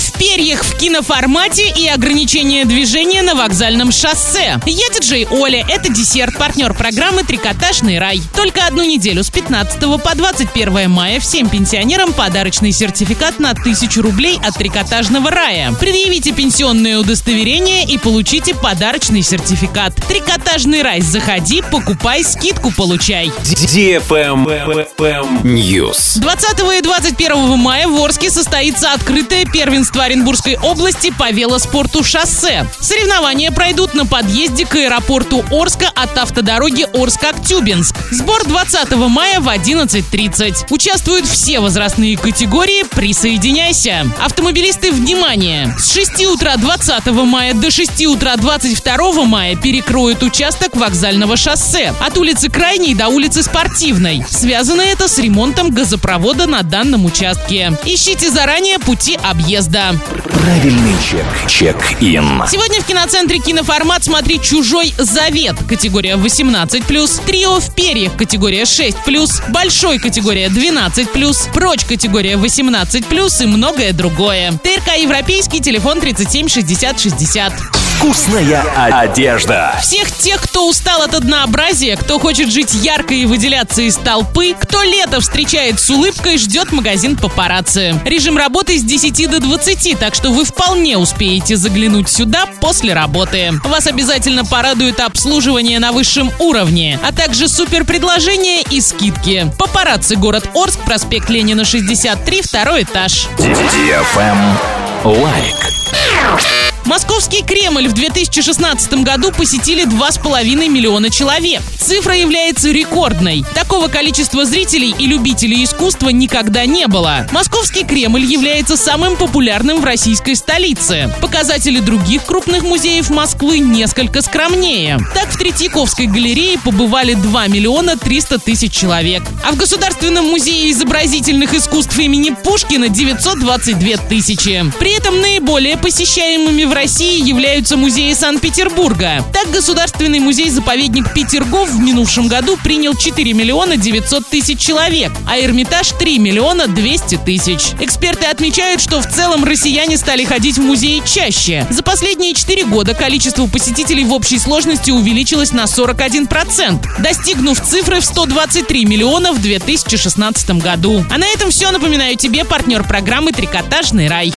в перьях в киноформате и ограничение движения на вокзальном шоссе. Я диджей Оля. Это десерт, партнер программы «Трикотажный рай». Только одну неделю с 15 по 21 мая всем пенсионерам подарочный сертификат на 1000 рублей от «Трикотажного рая». Предъявите пенсионное удостоверение и получите подарочный сертификат. «Трикотажный рай». Заходи, покупай, скидку получай. News. 20 и 21 мая в Орске состоится открытое первенство Оренбургской области по велоспорту шоссе. Соревнования пройдут на подъезде к аэропорту Орска от автодороги Орск-Актюбинск. Сбор 20 мая в 11.30. Участвуют все возрастные категории. Присоединяйся. Автомобилисты, внимание! С 6 утра 20 мая до 6 утра 22 мая перекроют участок вокзального шоссе от улицы Крайней до улицы Спортивной. Связано это с ремонтом газопровода на данном участке. Ищите заранее пути объезда. Правильный чек. Чек-ин. Сегодня в киноцентре киноформат «Смотри чужой завет» категория 18+, «Трио в перьях» категория 6+, «Большой» категория 12+, «Прочь» категория 18+, и многое другое. ТРК «Европейский», телефон 37 60 60. Вкусная одежда. Всех тех, кто устал от однообразия, кто хочет жить ярко и выделяться из толпы, кто лето встречает с улыбкой, ждет магазин папарацци. Режим работы с 10 до 20, так что вы вполне успеете заглянуть сюда после работы. Вас обязательно порадует обслуживание на высшем уровне, а также супер предложения и скидки. Папарацци город Орск, проспект Ленина 63, второй этаж. Лайк. Московский Кремль в 2016 году посетили 2,5 миллиона человек. Цифра является рекордной. Такого количества зрителей и любителей искусства никогда не было. Московский Кремль является самым популярным в российской столице. Показатели других крупных музеев Москвы несколько скромнее. Так в Третьяковской галерее побывали 2 миллиона 300 тысяч человек. А в Государственном музее изобразительных искусств имени Пушкина 922 тысячи. При этом наиболее посещаемыми в России являются музеи Санкт-Петербурга. Так, Государственный музей-заповедник Петергоф в минувшем году принял 4 миллиона 900 тысяч человек, а Эрмитаж 3 миллиона 200 тысяч. Эксперты отмечают, что в целом россияне стали ходить в музеи чаще. За последние 4 года количество посетителей в общей сложности увеличилось на 41%, достигнув цифры в 123 миллиона в 2016 году. А на этом все. Напоминаю тебе партнер программы «Трикотажный рай».